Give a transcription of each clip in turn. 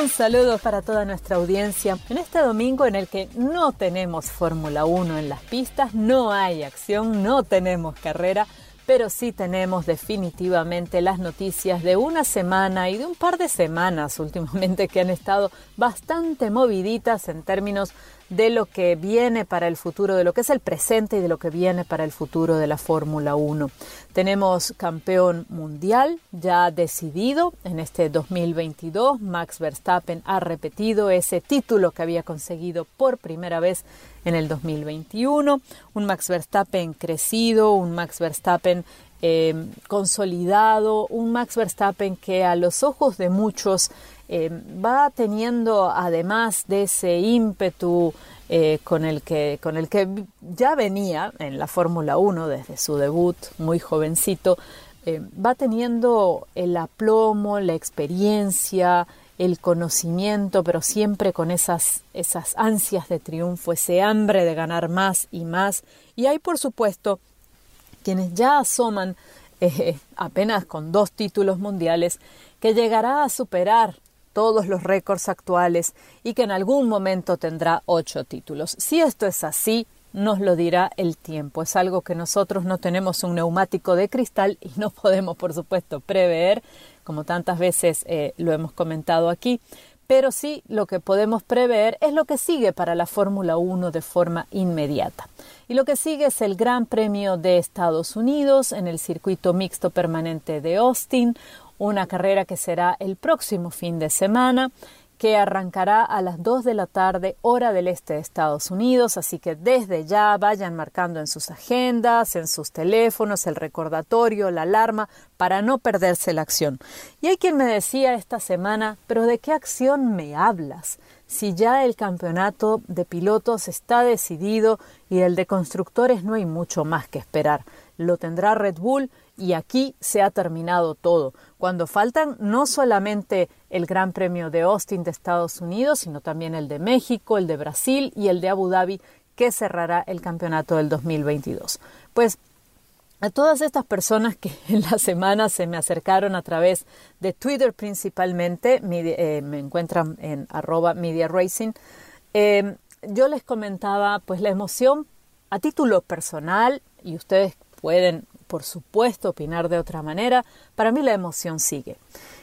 Un saludo para toda nuestra audiencia. En este domingo en el que no tenemos Fórmula 1 en las pistas, no hay acción, no tenemos carrera, pero sí tenemos definitivamente las noticias de una semana y de un par de semanas últimamente que han estado bastante moviditas en términos de lo que viene para el futuro, de lo que es el presente y de lo que viene para el futuro de la Fórmula 1. Tenemos campeón mundial ya decidido en este 2022. Max Verstappen ha repetido ese título que había conseguido por primera vez en el 2021. Un Max Verstappen crecido, un Max Verstappen eh, consolidado, un Max Verstappen que a los ojos de muchos eh, va teniendo, además de ese ímpetu eh, con, el que, con el que ya venía en la Fórmula 1 desde su debut, muy jovencito, eh, va teniendo el aplomo, la experiencia, el conocimiento, pero siempre con esas, esas ansias de triunfo, ese hambre de ganar más y más. Y hay, por supuesto, quienes ya asoman apenas con dos títulos mundiales, que llegará a superar todos los récords actuales y que en algún momento tendrá ocho títulos. Si esto es así, nos lo dirá el tiempo. Es algo que nosotros no tenemos un neumático de cristal y no podemos, por supuesto, prever, como tantas veces eh, lo hemos comentado aquí, pero sí lo que podemos prever es lo que sigue para la Fórmula 1 de forma inmediata. Y lo que sigue es el Gran Premio de Estados Unidos en el circuito mixto permanente de Austin, una carrera que será el próximo fin de semana que arrancará a las 2 de la tarde hora del este de Estados Unidos, así que desde ya vayan marcando en sus agendas, en sus teléfonos, el recordatorio, la alarma, para no perderse la acción. Y hay quien me decía esta semana, pero ¿de qué acción me hablas? Si ya el campeonato de pilotos está decidido y el de constructores no hay mucho más que esperar. Lo tendrá Red Bull y aquí se ha terminado todo, cuando faltan no solamente el Gran Premio de Austin de Estados Unidos, sino también el de México, el de Brasil y el de Abu Dhabi, que cerrará el campeonato del 2022. Pues a todas estas personas que en la semana se me acercaron a través de Twitter principalmente, eh, me encuentran en arroba media racing, eh, yo les comentaba pues la emoción a título personal y ustedes pueden por supuesto, opinar de otra manera, para mí la emoción sigue.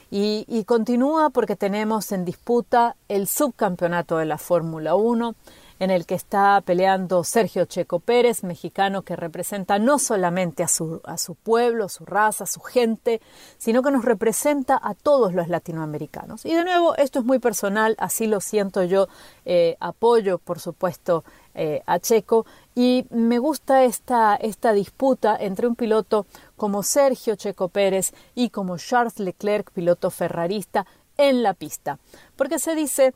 Y, continúa porque tenemos en disputa el subcampeonato de la Fórmula 1, en el que está peleando Sergio Checo Pérez, mexicano que representa no solamente a su, a su pueblo, su raza, su gente, sino que nos representa a todos los latinoamericanos. Y de nuevo, esto es muy personal, así lo siento yo, eh, apoyo, por supuesto, eh, a Checo y me gusta esta, esta disputa entre un piloto como Sergio Checo Pérez y como Charles Leclerc, piloto ferrarista, en la pista. Porque se dice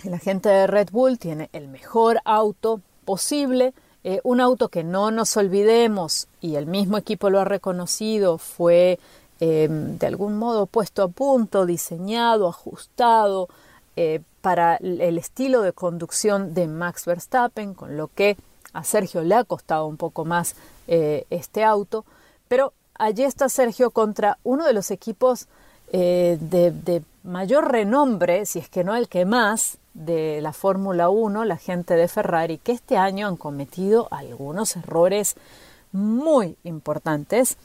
que la gente de Red Bull tiene el mejor auto posible, eh, un auto que no nos olvidemos, y el mismo equipo lo ha reconocido, fue em, de algún modo puesto a punto, diseñado, ajustado eh, para el estilo de conducción de Max Verstappen, con lo que a Sergio le ha costado un poco más eh, este auto, pero allí está Sergio contra uno de los equipos de, mayor renombre, si es que no el que más, de la Fórmula 1, la gente de Ferrari, que este año han cometido algunos errores muy importantes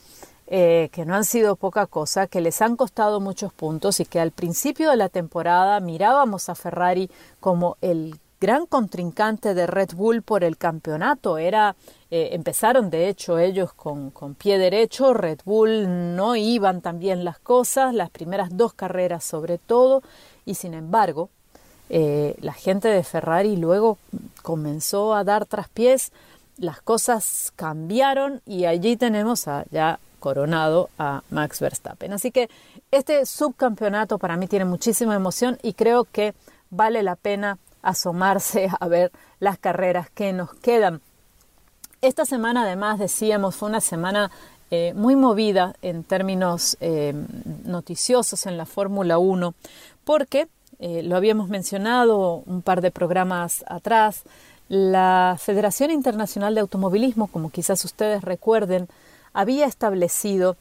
eh, que no han sido poca cosa, que les han costado muchos puntos y que al principio de la temporada mirábamos a Ferrari como el gran contrincante de Red Bull por el campeonato. Era, eh, empezaron de hecho ellos con, con, pie derecho, Red Bull no iban tan bien las cosas, las primeras dos carreras sobre todo, y sin embargo, eh, la gente de Ferrari luego comenzó a dar traspiés, las cosas cambiaron y allí tenemos ya coronado a Max Verstappen. Así que este subcampeonato para mí tiene muchísima emoción y creo que vale la pena asomarse a ver las carreras que nos quedan. Esta semana además decíamos fue una semana eh, muy movida en términos eh, noticiosos en la Fórmula 1 porque eh, lo habíamos mencionado un par de programas atrás, la Federación Internacional de Automovilismo, como quizás ustedes recuerden, había establecido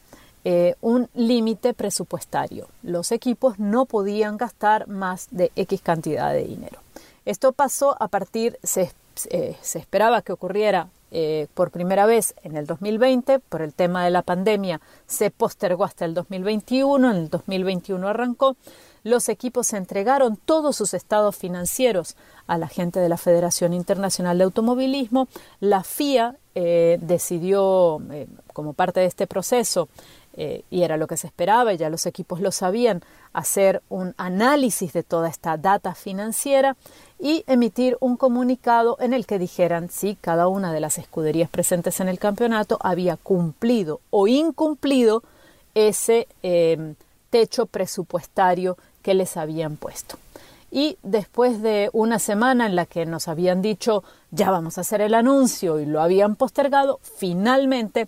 un límite presupuestario. Los equipos no podían gastar más de X cantidad de dinero. Esto pasó a partir, se, eh, esperaba que ocurriera eh, por primera vez en el 2020, por el tema de la pandemia se postergó hasta el 2021, en el 2021 arrancó. Los equipos entregaron todos sus estados financieros a la gente de la Federación Internacional de Automovilismo. La FIA eh, decidió, como parte de este proceso, y era lo que se esperaba, ya los equipos lo sabían, hacer un análisis de toda esta data financiera y emitir un comunicado en el que dijeran si cada una de las escuderías presentes en el campeonato había cumplido o incumplido ese eh, techo presupuestario que les habían puesto. Y después de una semana en la que nos habían dicho ya vamos a hacer el anuncio y lo habían postergado, finalmente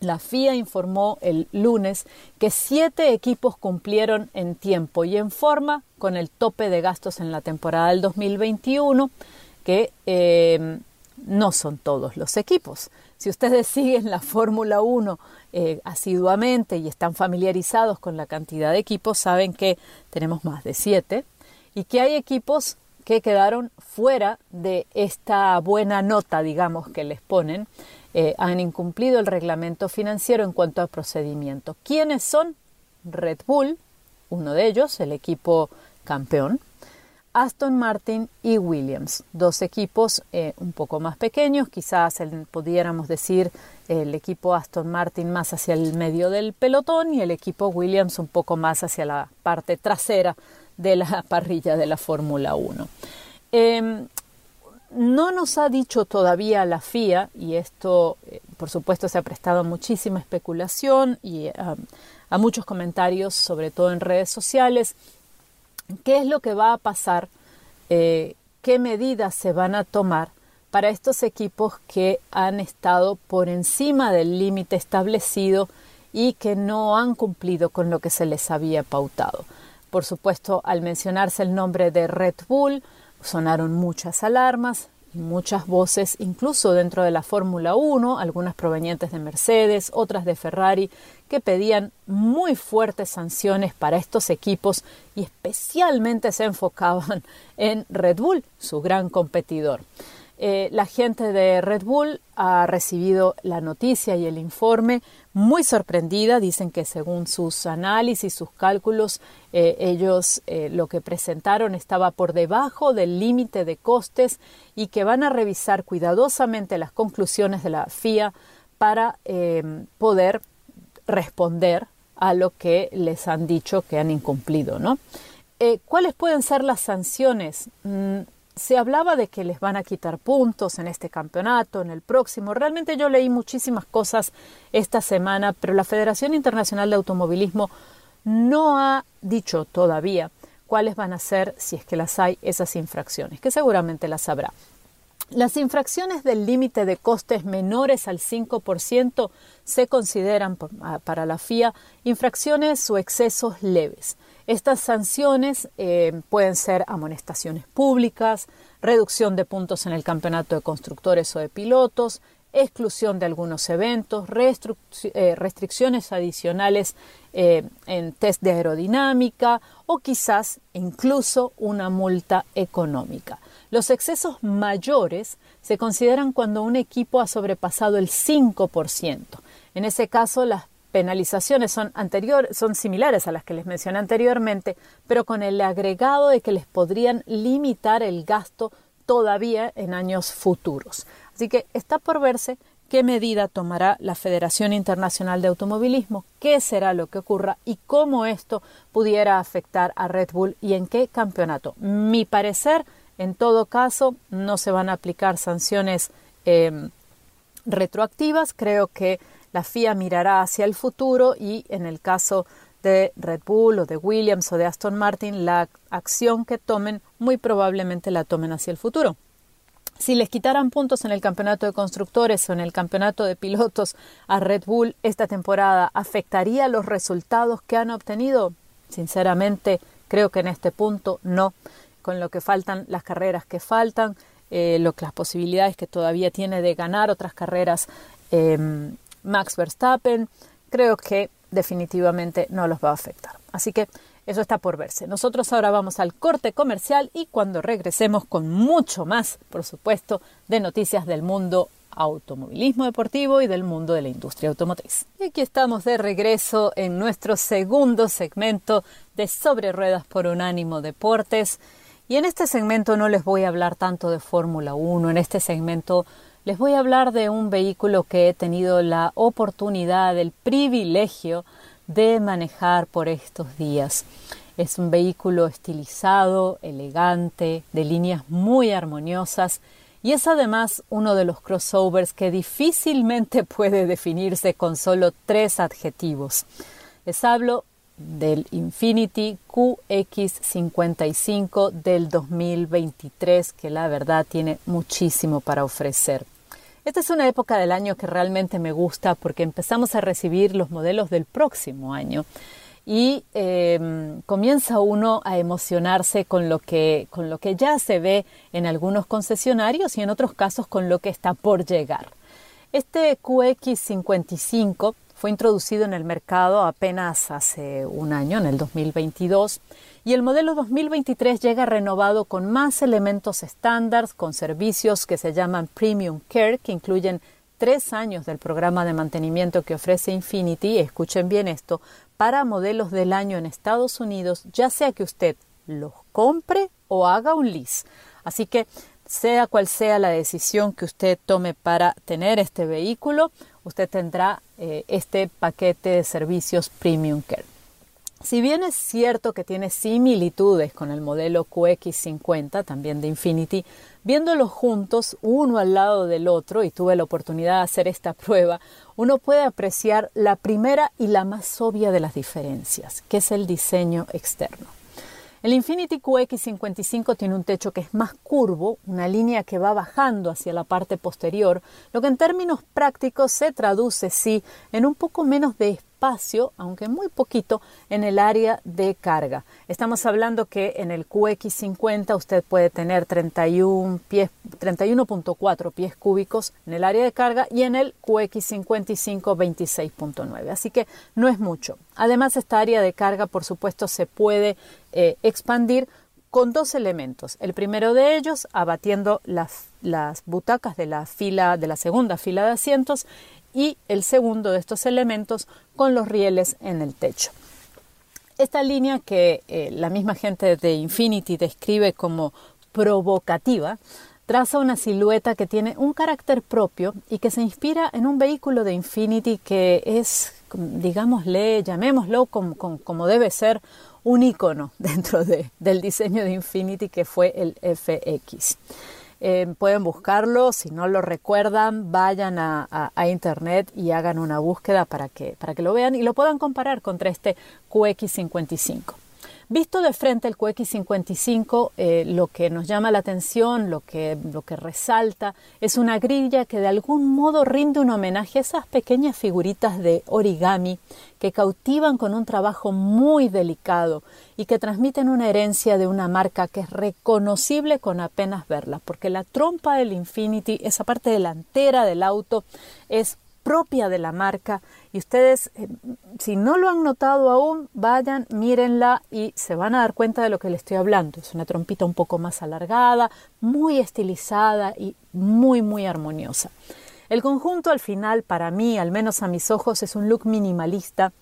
la FIA informó el lunes que siete equipos cumplieron en tiempo y en forma con el tope de gastos en la temporada del 2021, que eh, no son todos los equipos. Si ustedes siguen la Fórmula 1 eh, asiduamente y están familiarizados con la cantidad de equipos, saben que tenemos más de siete y que hay equipos que quedaron fuera de esta buena nota, digamos, que les ponen eh, han incumplido el reglamento financiero en cuanto a procedimiento. ¿Quiénes son? Red Bull, uno de ellos, el equipo campeón, Aston Martin y Williams, dos equipos eh, un poco más pequeños, quizás pudiéramos decir el equipo Aston Martin más hacia el medio del pelotón y el equipo Williams un poco más hacia la parte trasera de la parrilla de la Fórmula 1. No nos ha dicho todavía la FIA, y esto eh, por supuesto se ha prestado a muchísima especulación y a muchos comentarios, sobre todo en redes sociales, qué es lo que va a pasar, eh, qué medidas se van a tomar para estos equipos que han estado por encima del límite establecido y que no han cumplido con lo que se les había pautado. Por supuesto, al mencionarse el nombre de Red Bull, Sonaron muchas alarmas muchas voces, incluso dentro de la Fórmula 1, algunas provenientes de Mercedes, otras de Ferrari, que pedían muy fuertes sanciones para estos equipos y especialmente se enfocaban en Red Bull, su gran competidor. Eh, la gente de Red Bull ha recibido la noticia y el informe muy sorprendida. Dicen que según sus análisis, sus cálculos, eh, ellos eh, lo que presentaron estaba por debajo del límite de costes y que van a revisar cuidadosamente las conclusiones de la FIA para poder responder a lo que les han dicho que han incumplido. ¿no? ¿Cuáles pueden ser las sanciones? Mm, se hablaba de que les van a quitar puntos en este campeonato, en el próximo. Realmente yo leí muchísimas cosas esta semana, pero la Federación Internacional de Automovilismo no ha dicho todavía cuáles van a ser, si es que las hay, esas infracciones, que seguramente las habrá. Las infracciones del límite de costes menores al 5% se consideran ah, para la FIA infracciones o excesos leves. Estas sanciones eh, pueden ser amonestaciones públicas, reducción de puntos en el campeonato de constructores o de pilotos, exclusión de algunos eventos, eh, restricciones adicionales eh, en test de aerodinámica o quizás incluso una multa económica. Los excesos mayores se consideran cuando un equipo ha sobrepasado el 5%. En ese caso, las penalizaciones son, anterior, son similares a las que les mencioné anteriormente, pero con el agregado de que les podrían limitar el gasto todavía en años futuros. Así que está por verse qué medida tomará la Federación Internacional de Automovilismo, qué será lo que ocurra y cómo esto pudiera afectar a Red Bull y en qué campeonato. Mi parecer, en todo caso, no se van a aplicar sanciones em, retroactivas. Creo que la FIA mirará hacia el futuro y en el caso de Red Bull o de Williams o de Aston Martin, la acción que tomen muy probablemente la tomen hacia el futuro. Si les quitaran puntos en el campeonato de constructores o en el campeonato de pilotos a Red Bull esta temporada, ¿afectaría los resultados que han obtenido? Sinceramente, creo que en este punto no. Con lo que faltan, las carreras que faltan, eh, lo, las posibilidades que todavía tiene de ganar otras carreras em, Max Verstappen, creo que definitivamente no los va a afectar. Así que eso está por verse. Nosotros ahora vamos al corte comercial y cuando regresemos con mucho más, por supuesto, de noticias del mundo automovilismo deportivo y del mundo de la industria automotriz. Y aquí estamos de regreso en nuestro segundo segmento de Sobre Ruedas por Unánimo Deportes. Y en este segmento no les voy a hablar tanto de Fórmula 1, en este segmento les voy a hablar de un vehículo que he tenido la oportunidad, el privilegio de manejar por estos días. Es un vehículo estilizado, elegante, de líneas muy armoniosas y es además uno de los crossovers que difícilmente puede definirse con solo tres adjetivos. Les hablo del Infinity QX55 del 2023 que la verdad tiene muchísimo para ofrecer. Esta es una época del año que realmente me gusta porque empezamos a recibir los modelos del próximo año y em, comienza uno a emocionarse con lo, que, con lo que ya se ve en algunos concesionarios y en otros casos con lo que está por llegar. Este QX55 fue introducido en el mercado apenas hace un año, en el 2022, y el modelo 2023 llega renovado con más elementos estándar, con servicios que se llaman Premium Care, que incluyen tres años del programa de mantenimiento que ofrece Infinity, escuchen bien esto, para modelos del año en Estados Unidos, ya sea que usted los compre o haga un lease. Así que sea cual sea la decisión que usted tome para tener este vehículo, usted tendrá eh, este paquete de servicios Premium Care. Si bien es cierto que tiene similitudes con el modelo QX50, también de Infinity, viéndolos juntos uno al lado del otro, y tuve la oportunidad de hacer esta prueba, uno puede apreciar la primera y la más obvia de las diferencias, que es el diseño externo. El Infinity QX55 tiene un techo que es más curvo, una línea que va bajando hacia la parte posterior, lo que en términos prácticos se traduce, sí, en un poco menos de aunque muy poquito, en el área de carga. Estamos hablando que en el QX50 usted puede tener 31 pies, 31.4 pies cúbicos en el área de carga y en el QX55 26.9. Así que no es mucho. Además, esta área de carga, por supuesto, se puede eh, expandir con dos elementos. El primero de ellos, abatiendo las, las butacas de la fila, de la segunda fila de asientos, y el segundo de estos elementos con los rieles en el techo. Esta línea que eh, la misma gente de Infinity describe como provocativa, traza una silueta que tiene un carácter propio y que se inspira en un vehículo de Infinity que es, digámosle, llamémoslo como, debe ser, un icono dentro de, del diseño de Infinity que fue el FX. Eh, pueden buscarlo, si no lo recuerdan, vayan a, internet y hagan una búsqueda para que, para que lo vean y lo puedan comparar contra este QX55. Visto de frente el QX55, eh, lo que nos llama la atención, lo que, lo que resalta, es una grilla que de algún modo rinde un homenaje a esas pequeñas figuritas de origami que cautivan con un trabajo muy delicado y que transmiten una herencia de una marca que es reconocible con apenas verla, porque la trompa del Infinity, esa parte delantera del auto, es propia de la marca ustedes, eh, si no lo han notado aún, vayan, mírenla y se van a dar cuenta de lo que les estoy hablando. Es una trompita un poco más alargada, muy estilizada y muy, muy armoniosa. El conjunto al final, para mí, al menos a mis ojos, es un look minimalista,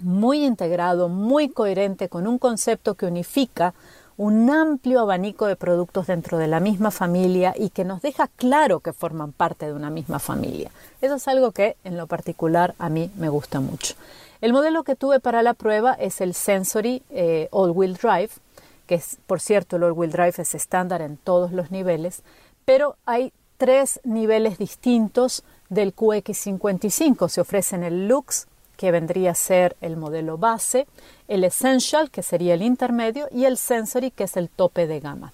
muy integrado, muy coherente, con un concepto que unifica un amplio abanico de productos dentro de la misma familia y que nos deja claro que forman parte de una misma familia. Eso es algo que en lo particular a mí me gusta mucho. El modelo que tuve para la prueba es el Sensory eh, All Wheel Drive, que es, por cierto, el All Wheel Drive es estándar en todos los niveles, pero hay tres niveles distintos del QX55. Se ofrecen el Lux, que vendría a ser el modelo base, el Essential, que sería el intermedio, y el Sensory, que es el tope de gama.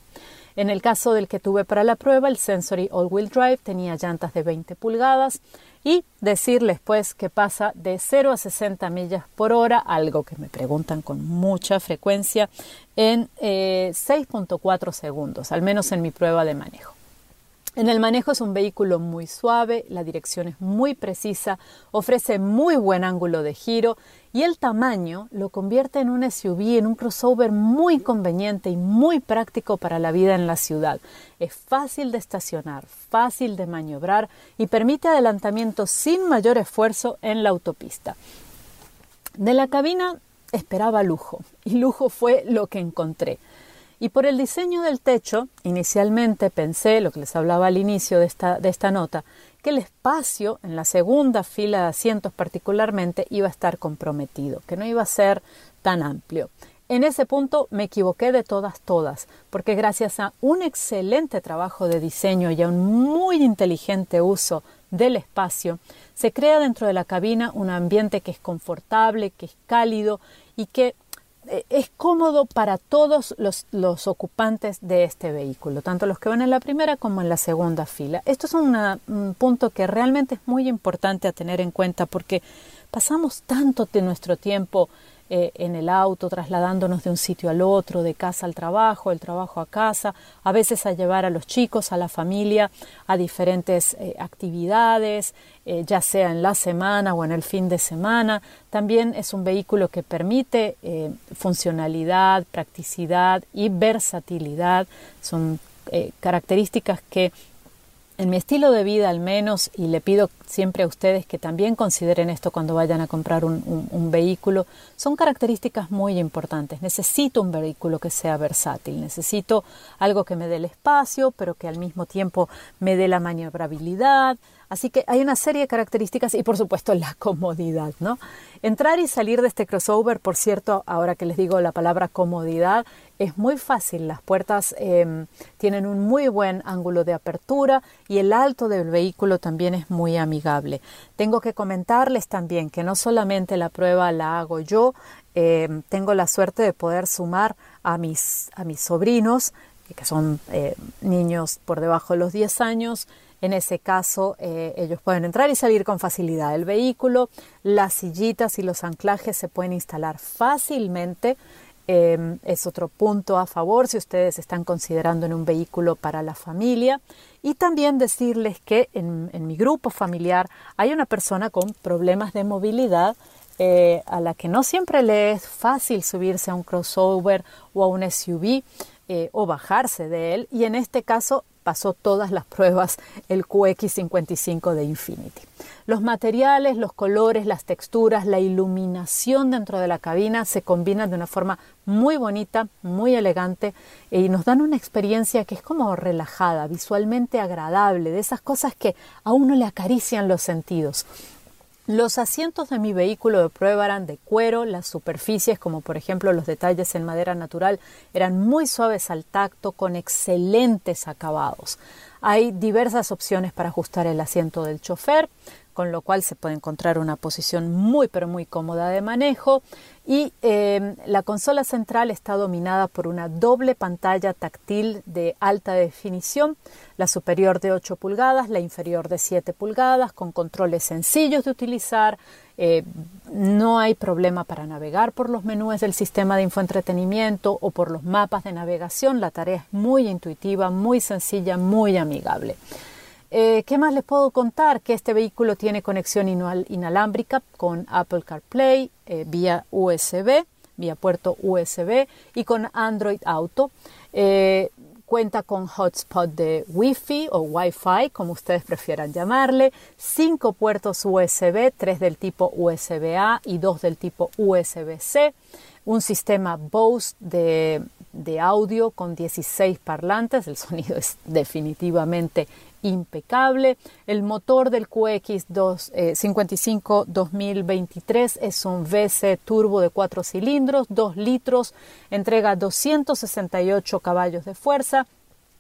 En el caso del que tuve para la prueba, el Sensory All-Wheel Drive tenía llantas de 20 pulgadas y decirles pues que pasa de 0 a 60 millas por hora, algo que me preguntan con mucha frecuencia, en 6.4 eh, segundos, al menos en mi prueba de manejo. En el manejo es un vehículo muy suave, la dirección es muy precisa, ofrece muy buen ángulo de giro y el tamaño lo convierte en un SUV, en un crossover muy conveniente y muy práctico para la vida en la ciudad. Es fácil de estacionar, fácil de maniobrar y permite adelantamiento sin mayor esfuerzo en la autopista. De la cabina esperaba lujo y lujo fue lo que encontré. Y por el diseño del techo, inicialmente pensé, lo que les hablaba al inicio de esta, de esta nota, que el espacio en la segunda fila de asientos particularmente iba a estar comprometido, que no iba a ser tan amplio. En ese punto me equivoqué de todas, todas, porque gracias a un excelente trabajo de diseño y a un muy inteligente uso del espacio, se crea dentro de la cabina un ambiente que es confortable, que es cálido y que es cómodo para todos los, los, ocupantes de este vehículo, tanto los que van en la primera como en la segunda fila. Esto es un punto que realmente es muy importante a tener en cuenta porque pasamos tanto de nuestro tiempo eh, en el auto, trasladándonos de un sitio al otro, de casa al trabajo, el trabajo a casa, a veces a llevar a los chicos, a la familia, a diferentes eh, actividades, eh, ya sea en la semana o en el fin de semana. También es un vehículo que permite funcionalidad, practicidad y versatilidad. Son características que en mi estilo de vida al menos, y le pido siempre a ustedes que también consideren esto cuando vayan a comprar un, vehículo, son características muy importantes. Necesito un vehículo que sea versátil, necesito algo que me dé el espacio, pero que al mismo tiempo me dé la maniobrabilidad. Así que hay una serie de características y por supuesto la comodidad, ¿no? Entrar y salir de este crossover, por cierto, ahora que les digo la palabra comodidad, es muy fácil. Las puertas em, tienen un muy buen ángulo de apertura y el alto del vehículo también es muy amigable. Tengo que comentarles también que no solamente la prueba la hago yo, em, tengo la suerte de poder sumar a mis, a mis sobrinos, que son eh, niños por debajo de los 10 años, en ese caso, eh, ellos pueden entrar y salir con facilidad del vehículo. Las sillitas y los anclajes se pueden instalar fácilmente. Em, es otro punto a favor si ustedes están considerando en un vehículo para la familia. Y también decirles que en, mi grupo familiar hay una persona con problemas de movilidad eh, a la que no siempre le es fácil subirse a un crossover o a un SUV eh, o bajarse de él. Y en este caso pasó todas las pruebas el QX55 de Infinity. Los materiales, los colores, las texturas, la iluminación dentro de la cabina se combinan de una forma muy bonita, muy elegante y nos dan una experiencia que es como relajada, visualmente agradable, de esas cosas que a uno le acarician los sentidos. Los asientos de mi vehículo de prueba eran de cuero, las superficies, como por ejemplo los detalles en madera natural, eran muy suaves al tacto, con excelentes acabados. Hay diversas opciones para ajustar el asiento del chofer, con lo cual se puede encontrar una posición muy pero muy cómoda de manejo. Y em, la consola central está dominada por una doble pantalla táctil de alta definición, la superior de 8 pulgadas, la inferior de 7 pulgadas, con controles sencillos de utilizar, eh, no hay problema para navegar por los menús del sistema de infoentretenimiento o por los mapas de navegación, la tarea es muy intuitiva, muy sencilla, muy amigable. Eh, ¿Qué más les puedo contar? Que este vehículo tiene conexión inalámbrica con Apple CarPlay eh, vía USB, vía puerto USB y con Android Auto. Eh, cuenta con hotspot de Wi-Fi o Wi-Fi, como ustedes prefieran llamarle, cinco puertos USB, tres del tipo USB-A y dos del tipo USB-C, un sistema Bose de, de audio con 16 parlantes, el sonido es definitivamente impecable. El motor del QX 55 2023 es un VC turbo de 4 cilindros, 2 litros, entrega 268 caballos de fuerza,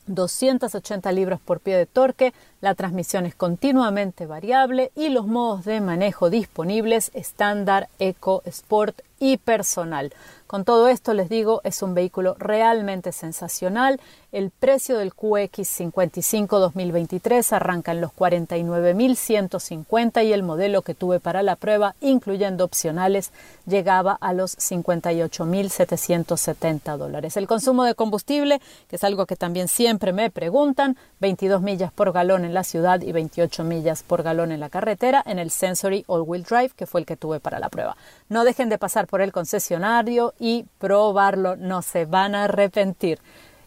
280 libras por pie de torque, la transmisión es continuamente variable y los modos de manejo disponibles estándar, eco, sport y personal. Con todo esto les digo, es un vehículo realmente sensacional. El precio del QX55 2023 arranca en los 49.150 y el modelo que tuve para la prueba, incluyendo opcionales, llegaba a los 58.770 dólares. El consumo de combustible, que es algo que también siempre me preguntan, 22 millas por galón la ciudad y 28 millas por galón en la carretera en el Sensory All Wheel Drive, que fue el que tuve para la prueba. No dejen de pasar por el concesionario y probarlo, no se van a arrepentir.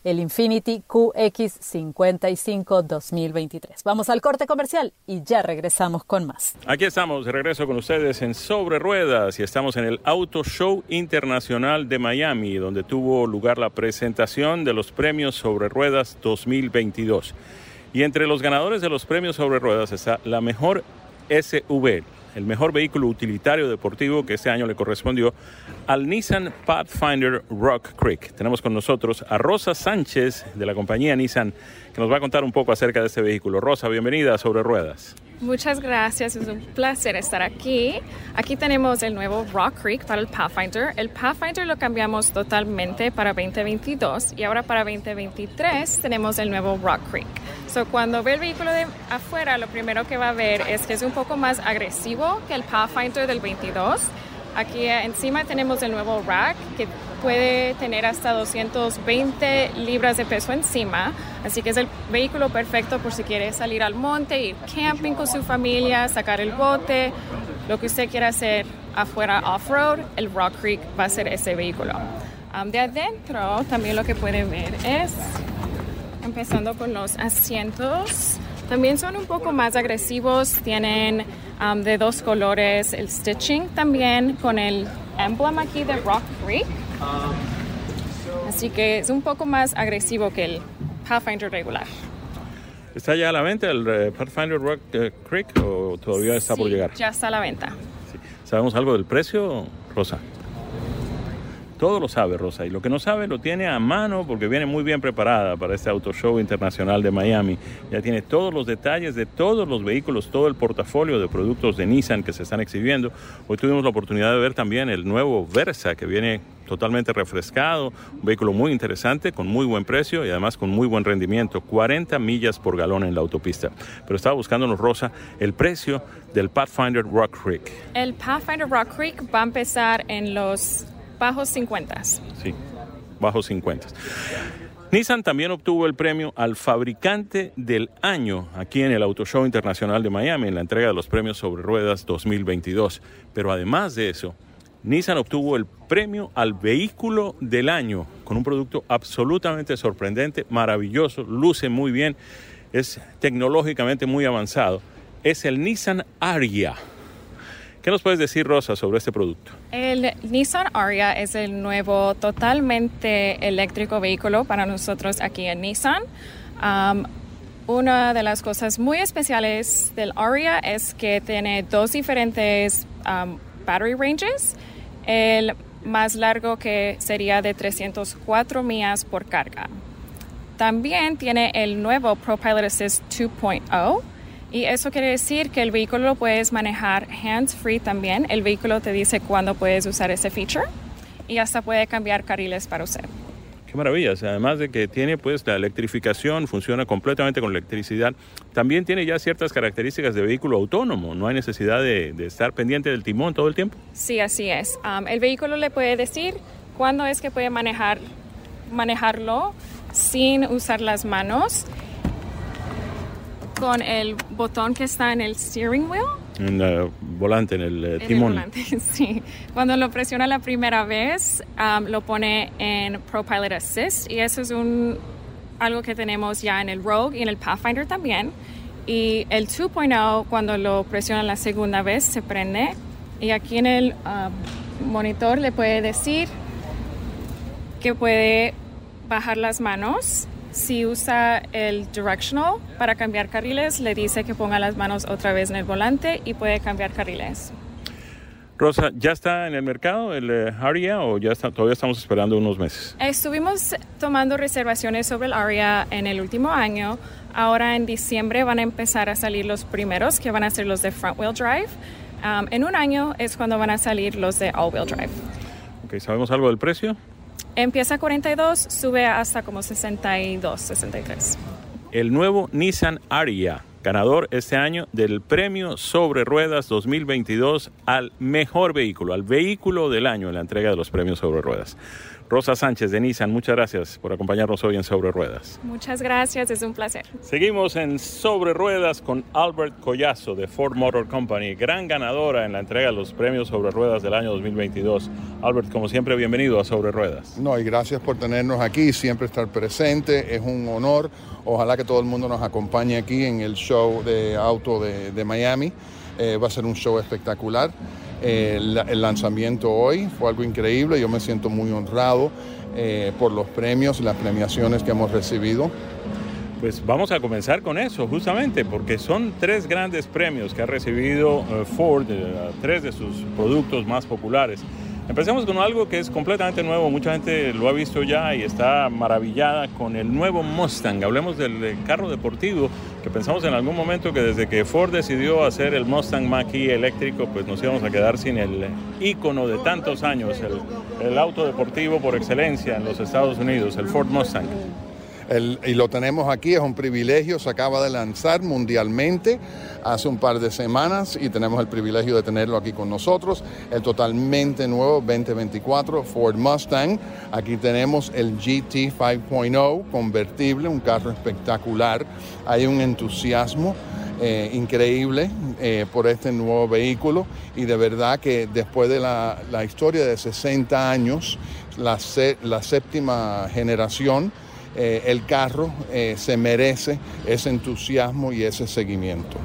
El Infinity QX55 2023. Vamos al corte comercial y ya regresamos con más. Aquí estamos, de regreso con ustedes en Sobre Ruedas y estamos en el Auto Show Internacional de Miami, donde tuvo lugar la presentación de los premios Sobre Ruedas 2022. Y entre los ganadores de los premios Sobre Ruedas está la mejor SUV, el mejor vehículo utilitario deportivo que este año le correspondió al Nissan Pathfinder Rock Creek. Tenemos con nosotros a Rosa Sánchez de la compañía Nissan que nos va a contar un poco acerca de este vehículo. Rosa, bienvenida a Sobre Ruedas. Muchas gracias, es un placer estar aquí. Aquí tenemos el nuevo Rock Creek para el Pathfinder. El Pathfinder lo cambiamos totalmente para 2022 y ahora para 2023 tenemos el nuevo Rock Creek. So, cuando ve el vehículo de afuera, lo primero que va a ver es que es un poco más agresivo que el Pathfinder del 22. Aquí encima tenemos el nuevo rack que puede tener hasta 220 libras de peso encima, así que es el vehículo perfecto por si quiere salir al monte, ir camping con su familia, sacar el bote, lo que usted quiera hacer afuera off-road, el Rock Creek va a ser ese vehículo. de adentro también lo que puede ver es, empezando con los asientos, también son un poco más agresivos, tienen de dos colores el stitching también con el emblema aquí de Rock Creek. Así que es un poco más agresivo que el Pathfinder regular. ¿Está ya a la venta el eh, Pathfinder Rock eh, Creek o todavía está por llegar? Ya está a la venta. ¿Sabemos algo del precio, Rosa? Todo lo sabe Rosa y lo que no sabe lo tiene a mano porque viene muy bien preparada para este Auto Show Internacional de Miami. Ya tiene todos los detalles de todos los vehículos, todo el portafolio de productos de Nissan que se están exhibiendo. Hoy tuvimos la oportunidad de ver también el nuevo Versa que viene totalmente refrescado, un vehículo muy interesante, con muy buen precio y además con muy buen rendimiento, 40 millas por galón en la autopista. Pero estaba buscándonos, Rosa, el precio del Pathfinder Rock Creek. El Pathfinder Rock Creek va a empezar en los bajos 50. Sí, bajos 50. Nissan también obtuvo el premio al fabricante del año aquí en el Auto Show Internacional de Miami en la entrega de los premios sobre ruedas 2022. Pero además de eso, Nissan obtuvo el premio al vehículo del año con un producto absolutamente sorprendente, maravilloso, luce muy bien, es tecnológicamente muy avanzado. Es el Nissan Aria. ¿Qué nos puedes decir, Rosa, sobre este producto? El Nissan Aria es el nuevo totalmente eléctrico vehículo para nosotros aquí en Nissan. una de las cosas muy especiales del Aria es que tiene dos diferentes battery ranges. El más largo que sería de 304 millas por carga. También tiene el nuevo ProPilot Assist 2.0 y eso quiere decir que el vehículo lo puedes manejar hands-free también. El vehículo te dice cuándo puedes usar ese feature y hasta puede cambiar carriles para usted. Qué maravilla, además de que tiene pues la electrificación, funciona completamente con electricidad, también tiene ya ciertas características de vehículo autónomo, no hay necesidad de, estar pendiente del timón todo el tiempo. Sí, así es. Um, el vehículo le puede decir cuándo es que puede manejar, manejarlo sin usar las manos con el botón que está en el steering wheel. En el volante, en el eh, timón. En el volante, sí. Cuando lo presiona la primera vez, um, lo pone en ProPilot Assist y eso es un algo que tenemos ya en el Rogue y en el Pathfinder también. Y el 2.0, cuando lo presionan la segunda vez, se prende. Y aquí en el monitor le puede decir que puede bajar las manos. Si usa el directional para cambiar carriles, le dice que ponga las manos otra vez en el volante y puede cambiar carriles. Rosa, ¿ya está en el mercado el eh, Aria o ya está, todavía estamos esperando unos meses? Estuvimos tomando reservaciones sobre el Aria en el último año. Ahora en diciembre van a empezar a salir los primeros, que van a ser los de front wheel drive. Um, en un año es cuando van a salir los de all wheel drive. Okay, ¿Sabemos algo del precio? Empieza a 42, sube hasta como 62, 63. El nuevo Nissan Aria ganador este año del premio sobre ruedas 2022 al mejor vehículo, al vehículo del año en la entrega de los premios sobre ruedas. Rosa Sánchez de Nissan, muchas gracias por acompañarnos hoy en Sobre Ruedas. Muchas gracias, es un placer. Seguimos en Sobre Ruedas con Albert Collazo de Ford Motor Company, gran ganadora en la entrega de los premios Sobre Ruedas del año 2022. Albert, como siempre, bienvenido a Sobre Ruedas. No, y gracias por tenernos aquí, siempre estar presente, es un honor. Ojalá que todo el mundo nos acompañe aquí en el show de auto de, Miami. Eh, va a ser un show espectacular el, lanzamiento hoy fue algo increíble, yo me siento muy honrado eh, por los premios, las premiaciones que hemos recibido. Pues vamos a comenzar con eso, justamente, porque son tres grandes premios que ha recibido eh, Ford, eh, tres de sus productos más populares. Empecemos con algo que es completamente nuevo, mucha gente lo ha visto ya y está maravillada con el nuevo Mustang. Hablemos del carro deportivo que pensamos en algún momento que desde que Ford decidió hacer el Mustang Mach-E eléctrico, pues nos íbamos a quedar sin el ícono de tantos años, el, el auto deportivo por excelencia en los Estados Unidos, el Ford Mustang y lo tenemos aquí, es un privilegio, se acaba de lanzar mundialmente hace un par de semanas y tenemos el privilegio de tenerlo aquí con nosotros, el totalmente nuevo 2024 Ford Mustang. Aquí tenemos el GT 5.0 convertible, un carro espectacular, hay un entusiasmo. Eh, increíble eh, por este nuevo vehículo y de verdad que después de la, historia de 60 años, la, la séptima generación, eh, el carro eh, se merece ese entusiasmo y ese seguimiento.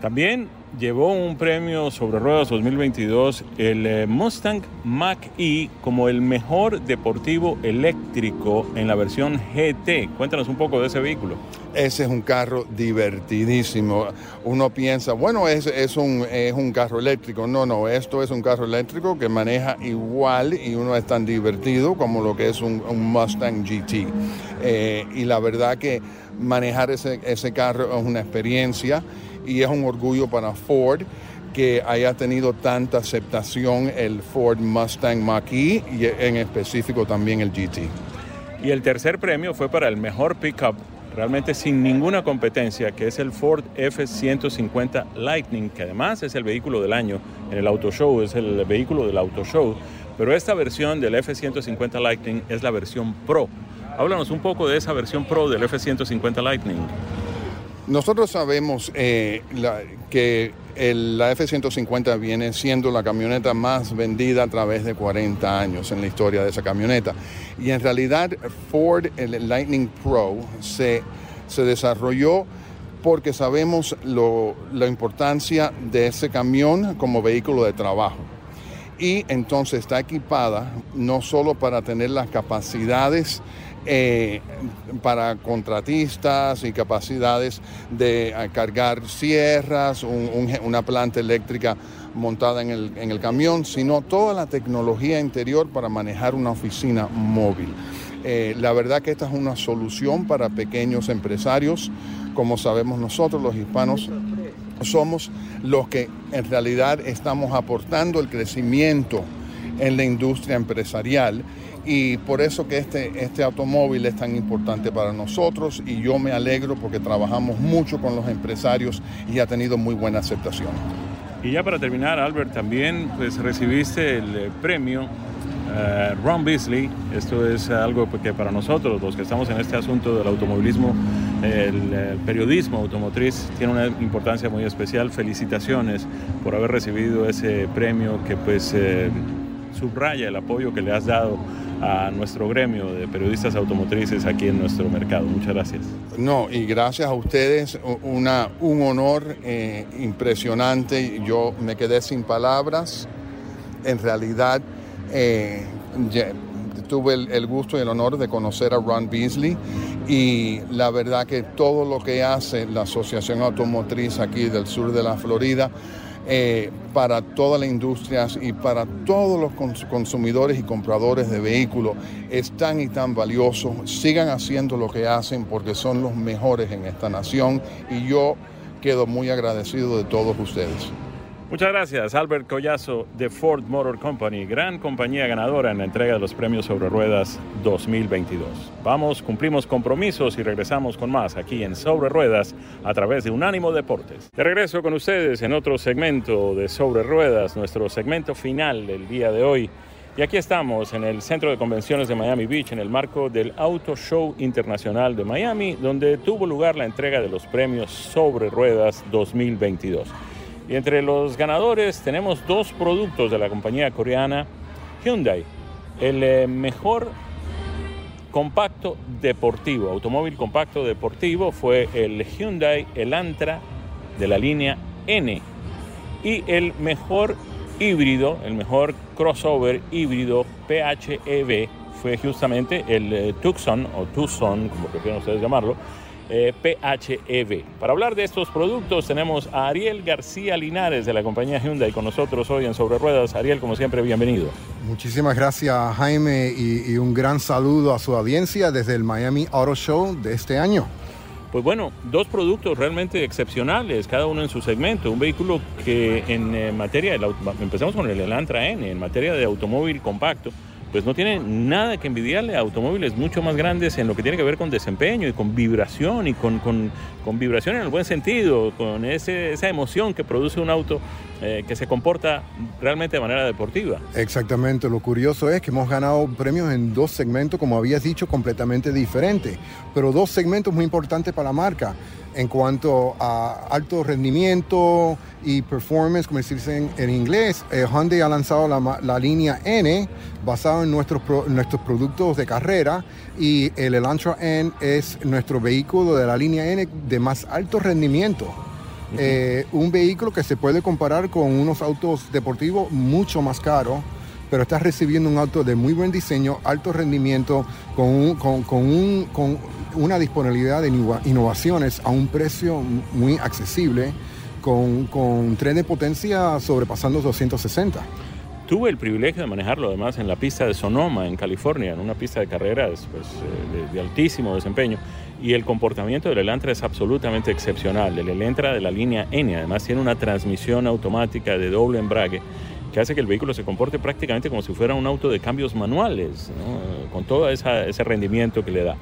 También llevó un premio sobre ruedas 2022 el eh, Mustang Mach-E como el mejor deportivo eléctrico en la versión GT. Cuéntanos un poco de ese vehículo. Ese es un carro divertidísimo. Uno piensa, bueno, es, es, un, es un carro eléctrico. No, no, esto es un carro eléctrico que maneja igual y uno es tan divertido como lo que es un, Mustang GT. Eh, y la verdad que manejar ese, ese carro es una experiencia y es un orgullo para Ford que haya tenido tanta aceptación el Ford Mustang Mach-E y en específico también el GT. Y el tercer premio fue para el mejor pickup realmente sin ninguna competencia, que es el Ford F-150 Lightning, que además es el vehículo del año en el Auto Show, es el vehículo del Auto Show. Pero esta versión del F-150 Lightning es la versión Pro. Háblanos un poco de esa versión Pro del F-150 Lightning. Nosotros sabemos eh, que la F-150 viene siendo la camioneta más vendida a través de 40 años en la historia de esa camioneta. Y en realidad Ford, el Lightning Pro, se, se desarrolló porque sabemos la importancia de ese camión como vehículo de trabajo. Y entonces está equipada no solo para tener las capacidades eh, para contratistas y capacidades de eh, cargar sierras, una planta eléctrica montada en el, camión, sino toda la tecnología interior para manejar una oficina móvil. Eh, la verdad que esta es una solución para pequeños empresarios. Como sabemos nosotros, los hispanos, somos los que en realidad estamos aportando el crecimiento en la industria empresarial y por eso que este, este automóvil es tan importante para nosotros y yo me alegro porque trabajamos mucho con los empresarios y ha tenido muy buena aceptación. Y ya para terminar, Albert, también pues recibiste el eh, premio uh, Ron Beasley. Esto es algo que para nosotros, los que estamos en este asunto del automovilismo, el, periodismo automotriz tiene una importancia muy especial. Felicitaciones por haber recibido ese premio que pues... Eh, subraya el apoyo que le has dado a nuestro gremio de periodistas automotrices aquí en nuestro mercado. Muchas gracias. No, y gracias a ustedes, una, un honor eh, impresionante. Yo me quedé sin palabras. En realidad, eh, tuve el, gusto y el honor de conocer a Ron Beasley y la verdad que todo lo que hace la Asociación Automotriz aquí del sur de la Florida eh, para todas las industrias y para todos los consumidores y compradores de vehículos es tan y tan valioso. Sigan haciendo lo que hacen porque son los mejores en esta nación y yo quedo muy agradecido de todos ustedes. Muchas gracias, Albert Collazo de Ford Motor Company, gran compañía ganadora en la entrega de los premios sobre ruedas 2022. Vamos, cumplimos compromisos y regresamos con más aquí en Sobre Ruedas a través de Unánimo Deportes. De regreso con ustedes en otro segmento de Sobre Ruedas, nuestro segmento final del día de hoy. Y aquí estamos en el Centro de Convenciones de Miami Beach en el marco del Auto Show Internacional de Miami, donde tuvo lugar la entrega de los premios Sobre Ruedas 2022. Y entre los ganadores tenemos dos productos de la compañía coreana Hyundai. El eh, mejor compacto deportivo, automóvil compacto deportivo, fue el Hyundai Elantra de la línea N. Y el mejor híbrido, el mejor crossover híbrido PHEV fue justamente el eh, Tucson o Tucson, como prefieran ustedes llamarlo, eh, PHEV. Para hablar de estos productos tenemos a Ariel García Linares de la compañía Hyundai con nosotros hoy en Sobre Ruedas. Ariel, como siempre, bienvenido. Muchísimas gracias Jaime y, un gran saludo a su audiencia desde el Miami Auto Show de este año. Pues bueno, dos productos realmente excepcionales, cada uno en su segmento. Un vehículo que en eh, materia, de, empezamos con el Elantra N, en materia de automóvil compacto, pues no tiene nada que envidiarle a automóviles mucho más grandes en lo que tiene que ver con desempeño y con vibración y con, vibración en el buen sentido, con esa emoción que produce un auto eh, que se comporta realmente de manera deportiva. Exactamente, lo curioso es que hemos ganado premios en dos segmentos, como habías dicho, completamente diferentes, pero dos segmentos muy importantes para la marca en cuanto a alto rendimiento y performance, como decirse en, inglés, eh, Hyundai ha lanzado la, línea N basada en nuestros, nuestros productos de carrera y el Elantra N es nuestro vehículo de la línea N de más alto rendimiento. Eh, un vehículo que se puede comparar con unos autos deportivos mucho más caros pero estás recibiendo un auto de muy buen diseño, alto rendimiento, con, con, una disponibilidad de innovaciones a un precio muy accesible, con, con tren de potencia sobrepasando 260. Tuve el privilegio de manejarlo además en la pista de Sonoma, en California, en una pista de carreras pues, eh, de, altísimo desempeño. Y el comportamiento del Elantra es absolutamente excepcional. El Elantra de la línea N además tiene una transmisión automática de doble embrague que hace que el vehículo se comporte prácticamente como si fuera un auto de cambios manuales, con todo ese rendimiento que le da.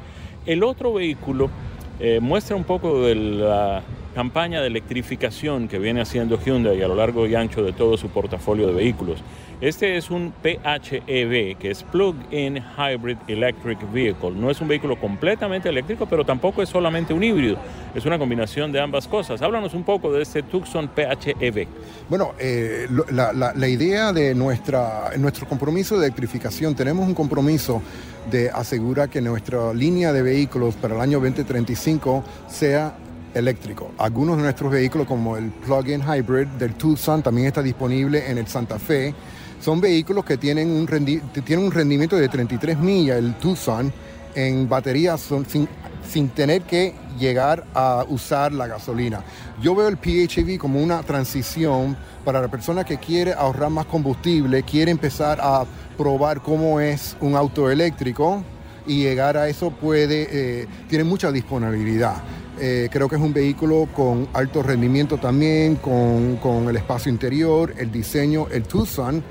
El otro vehículo eh, muestra un poco de la campaña de electrificación que viene haciendo Hyundai a lo largo y ancho de todo su portafolio de vehículos. Este es un PHEV, que es Plug-in Hybrid Electric Vehicle. No es un vehículo completamente eléctrico, pero tampoco es solamente un híbrido. Es una combinación de ambas cosas. Háblanos un poco de este Tucson PHEV. Bueno, eh, la, idea de nuestra, nuestro compromiso de electrificación, tenemos un compromiso de asegurar que nuestra línea de vehículos para el año 2035 sea eléctrico. Algunos de nuestros vehículos, como el plug-in hybrid del Tucson, también está disponible en el Santa Fe son vehículos que tienen un, tienen un rendimiento de 33 millas, el Tucson, en baterías sin, sin tener que llegar a usar la gasolina. Yo veo el PHEV como una transición para la persona que quiere ahorrar más combustible, quiere empezar a probar cómo es un auto eléctrico y llegar a eso puede, eh, tiene mucha disponibilidad. Eh, creo que es un vehículo con alto rendimiento también, con, con, el espacio interior, el diseño, el Tucson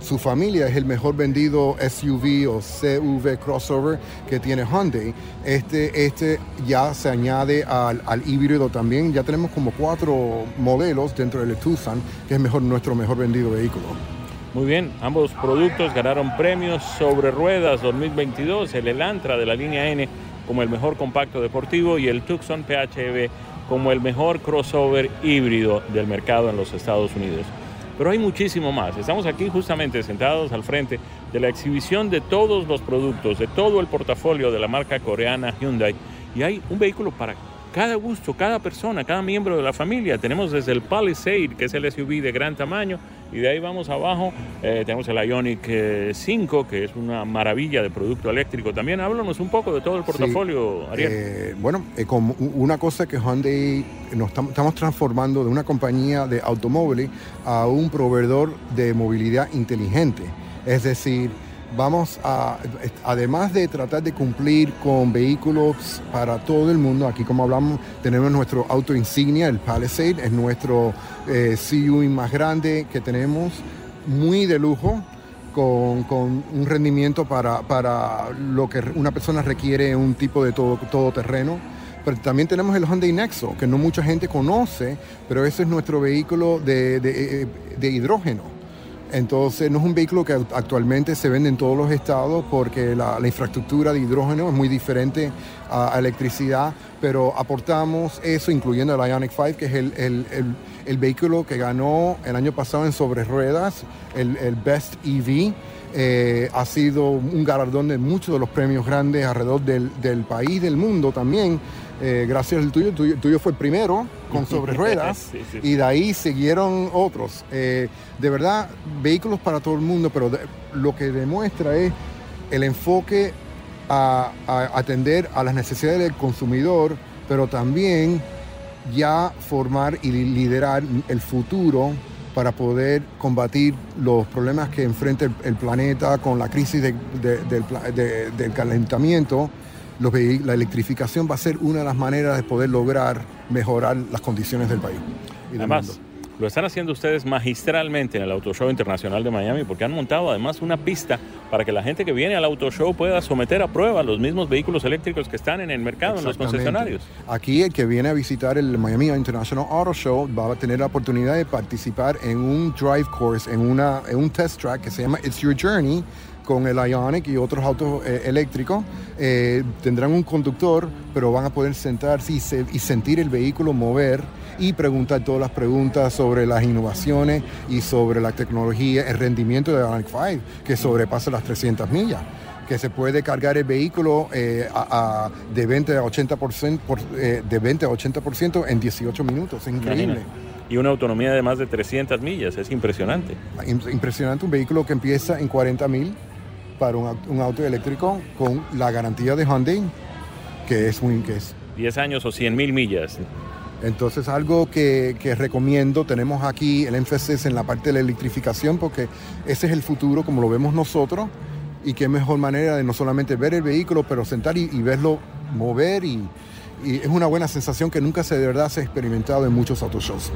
su familia es el mejor vendido SUV o CV crossover que tiene Hyundai. Este, este ya se añade al, híbrido también. Ya tenemos como cuatro modelos dentro del Tucson, que es mejor, nuestro mejor vendido vehículo. Muy bien, ambos productos ganaron premios sobre ruedas 2022, el Elantra de la línea N como el mejor compacto deportivo y el Tucson PHEV como el mejor crossover híbrido del mercado en los Estados Unidos. Pero hay muchísimo más. Estamos aquí justamente sentados al frente de la exhibición de todos los productos, de todo el portafolio de la marca coreana Hyundai y hay un vehículo para cada gusto, cada persona, cada miembro de la familia. Tenemos desde el Palisade, que es el SUV de gran tamaño, y de ahí vamos abajo, eh, tenemos el Ionic 5, eh, que es una maravilla de producto eléctrico. También háblanos un poco de todo el portafolio, Ariel. Eh, bueno, como una cosa que Hyundai nos estamos transformando de una compañía de automóviles a un proveedor de movilidad inteligente. Es decir, vamos a, además de tratar de cumplir con vehículos para todo el mundo, aquí como hablamos, tenemos nuestro auto insignia, el Palisade, es nuestro eh, más grande que tenemos, muy de lujo, con, un rendimiento para, para, lo que una persona requiere un tipo de todo, todoterreno. Pero también tenemos el Hyundai Nexo, que no mucha gente conoce, pero ese es nuestro vehículo de, de, de hidrógeno entonces no es un vehículo que actualmente se vende en todos los estados porque la, infraestructura de hidrógeno es muy diferente a, electricidad, pero aportamos eso incluyendo el Ionic 5, que es el, vehículo que ganó el año pasado en sobre ruedas, el, Best EV. Eh, ha sido un galardón de muchos de los premios grandes alrededor del, del país, del mundo también. Eh, gracias al tuyo, tuyo, tuyo fue el primero con sobre ruedas y de ahí siguieron otros. Eh, de verdad, vehículos para todo el mundo, pero lo que demuestra es el enfoque a, atender a las necesidades del consumidor, pero también ya formar y liderar el futuro para poder combatir los problemas que enfrenta el, planeta con la crisis del calentamiento la electrificación va a ser una de las maneras de poder lograr mejorar las condiciones del país. Y además, lo están haciendo ustedes magistralmente en el Auto Show Internacional de Miami porque han montado además una pista para que la gente que viene al Auto Show pueda someter a prueba los mismos vehículos eléctricos que están en el mercado, en los concesionarios. Aquí el que viene a visitar el Miami International Auto Show va a tener la oportunidad de participar en un drive course, en, una, en un test track que se llama It's Your Journey con el Ionic y otros autos eh, eléctricos. Eh, tendrán un conductor, pero van a poder sentarse y, y, sentir el vehículo mover y preguntar todas las preguntas sobre las innovaciones y sobre la tecnología, el rendimiento del Ionic 5, que sobrepasa las 300 millas que se puede cargar el vehículo eh, a, de 20 a 80%, por, de 20 a 80% en 18 minutos. Es increíble. Y una autonomía de más de 300 millas, es impresionante. Impresionante, un vehículo que empieza en 40 mil para un, auto eléctrico con la garantía de Hyundai, que es muy... Que es, 10 años o 100 mil millas. Entonces algo que, que, recomiendo, tenemos aquí el énfasis en la parte de la electrificación porque ese es el futuro como lo vemos nosotros y qué mejor manera de no solamente ver el vehículo, pero sentar y, verlo mover y, y, es una buena sensación que nunca se de verdad se ha experimentado en muchos autoshows.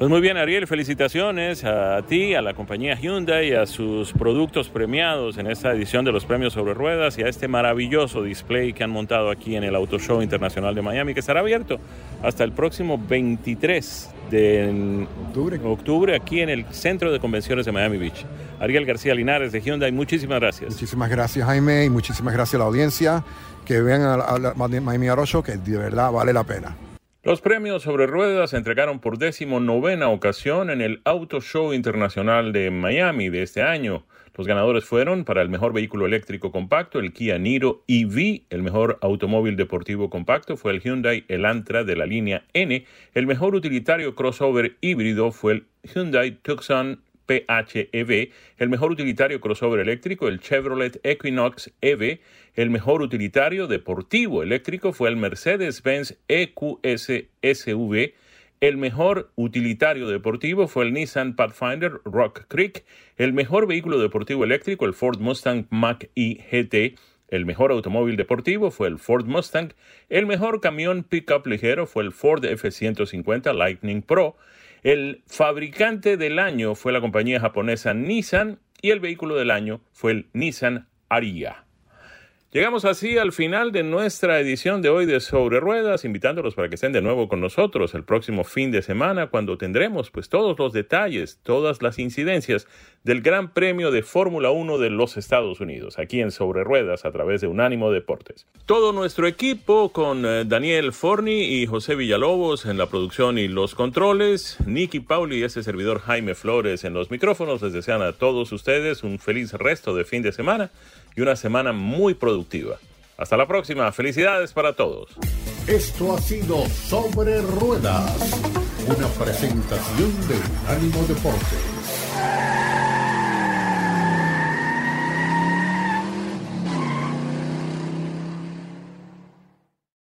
Pues muy bien, Ariel, felicitaciones a ti, a la compañía Hyundai a sus productos premiados en esta edición de los premios sobre ruedas y a este maravilloso display que han montado aquí en el Auto Show Internacional de Miami, que estará abierto hasta el próximo 23 de octubre. octubre aquí en el Centro de Convenciones de Miami Beach. Ariel García Linares de Hyundai, muchísimas gracias. Muchísimas gracias, Jaime, y muchísimas gracias a la audiencia. Que vean a, Miami Auto Show, que de verdad vale la pena. Los premios sobre ruedas se entregaron por décimo novena ocasión en el Auto Show Internacional de Miami de este año. Los ganadores fueron para el mejor vehículo eléctrico compacto el Kia Niro EV, el mejor automóvil deportivo compacto fue el Hyundai Elantra de la línea N, el mejor utilitario crossover híbrido fue el Hyundai Tucson PHEV, el mejor utilitario crossover eléctrico el Chevrolet Equinox EV, el mejor utilitario deportivo eléctrico fue el Mercedes-Benz EQS SV. El mejor utilitario deportivo fue el Nissan Pathfinder Rock Creek. El mejor vehículo deportivo eléctrico, el Ford Mustang Mach-E GT. El mejor automóvil deportivo fue el Ford Mustang. El mejor camión pickup ligero fue el Ford F-150 Lightning Pro. El fabricante del año fue la compañía japonesa Nissan y el vehículo del año fue el Nissan Ariya. Llegamos así al final de nuestra edición de hoy de Sobre Ruedas, invitándolos para que estén de nuevo con nosotros el próximo fin de semana cuando tendremos pues todos los detalles, todas las incidencias del Gran Premio de Fórmula 1 de los Estados Unidos, aquí en Sobre Ruedas a través de Unánimo Deportes. Todo nuestro equipo con eh, Daniel Forni y José Villalobos en la producción y los controles, Nicky Pauli y ese servidor Jaime Flores en los micrófonos, les desean a todos ustedes un feliz resto de fin de semana y una semana muy productiva. Hasta la próxima. Felicidades para todos. Esto ha sido Sobre Ruedas, una presentación de Unánimo Deporte.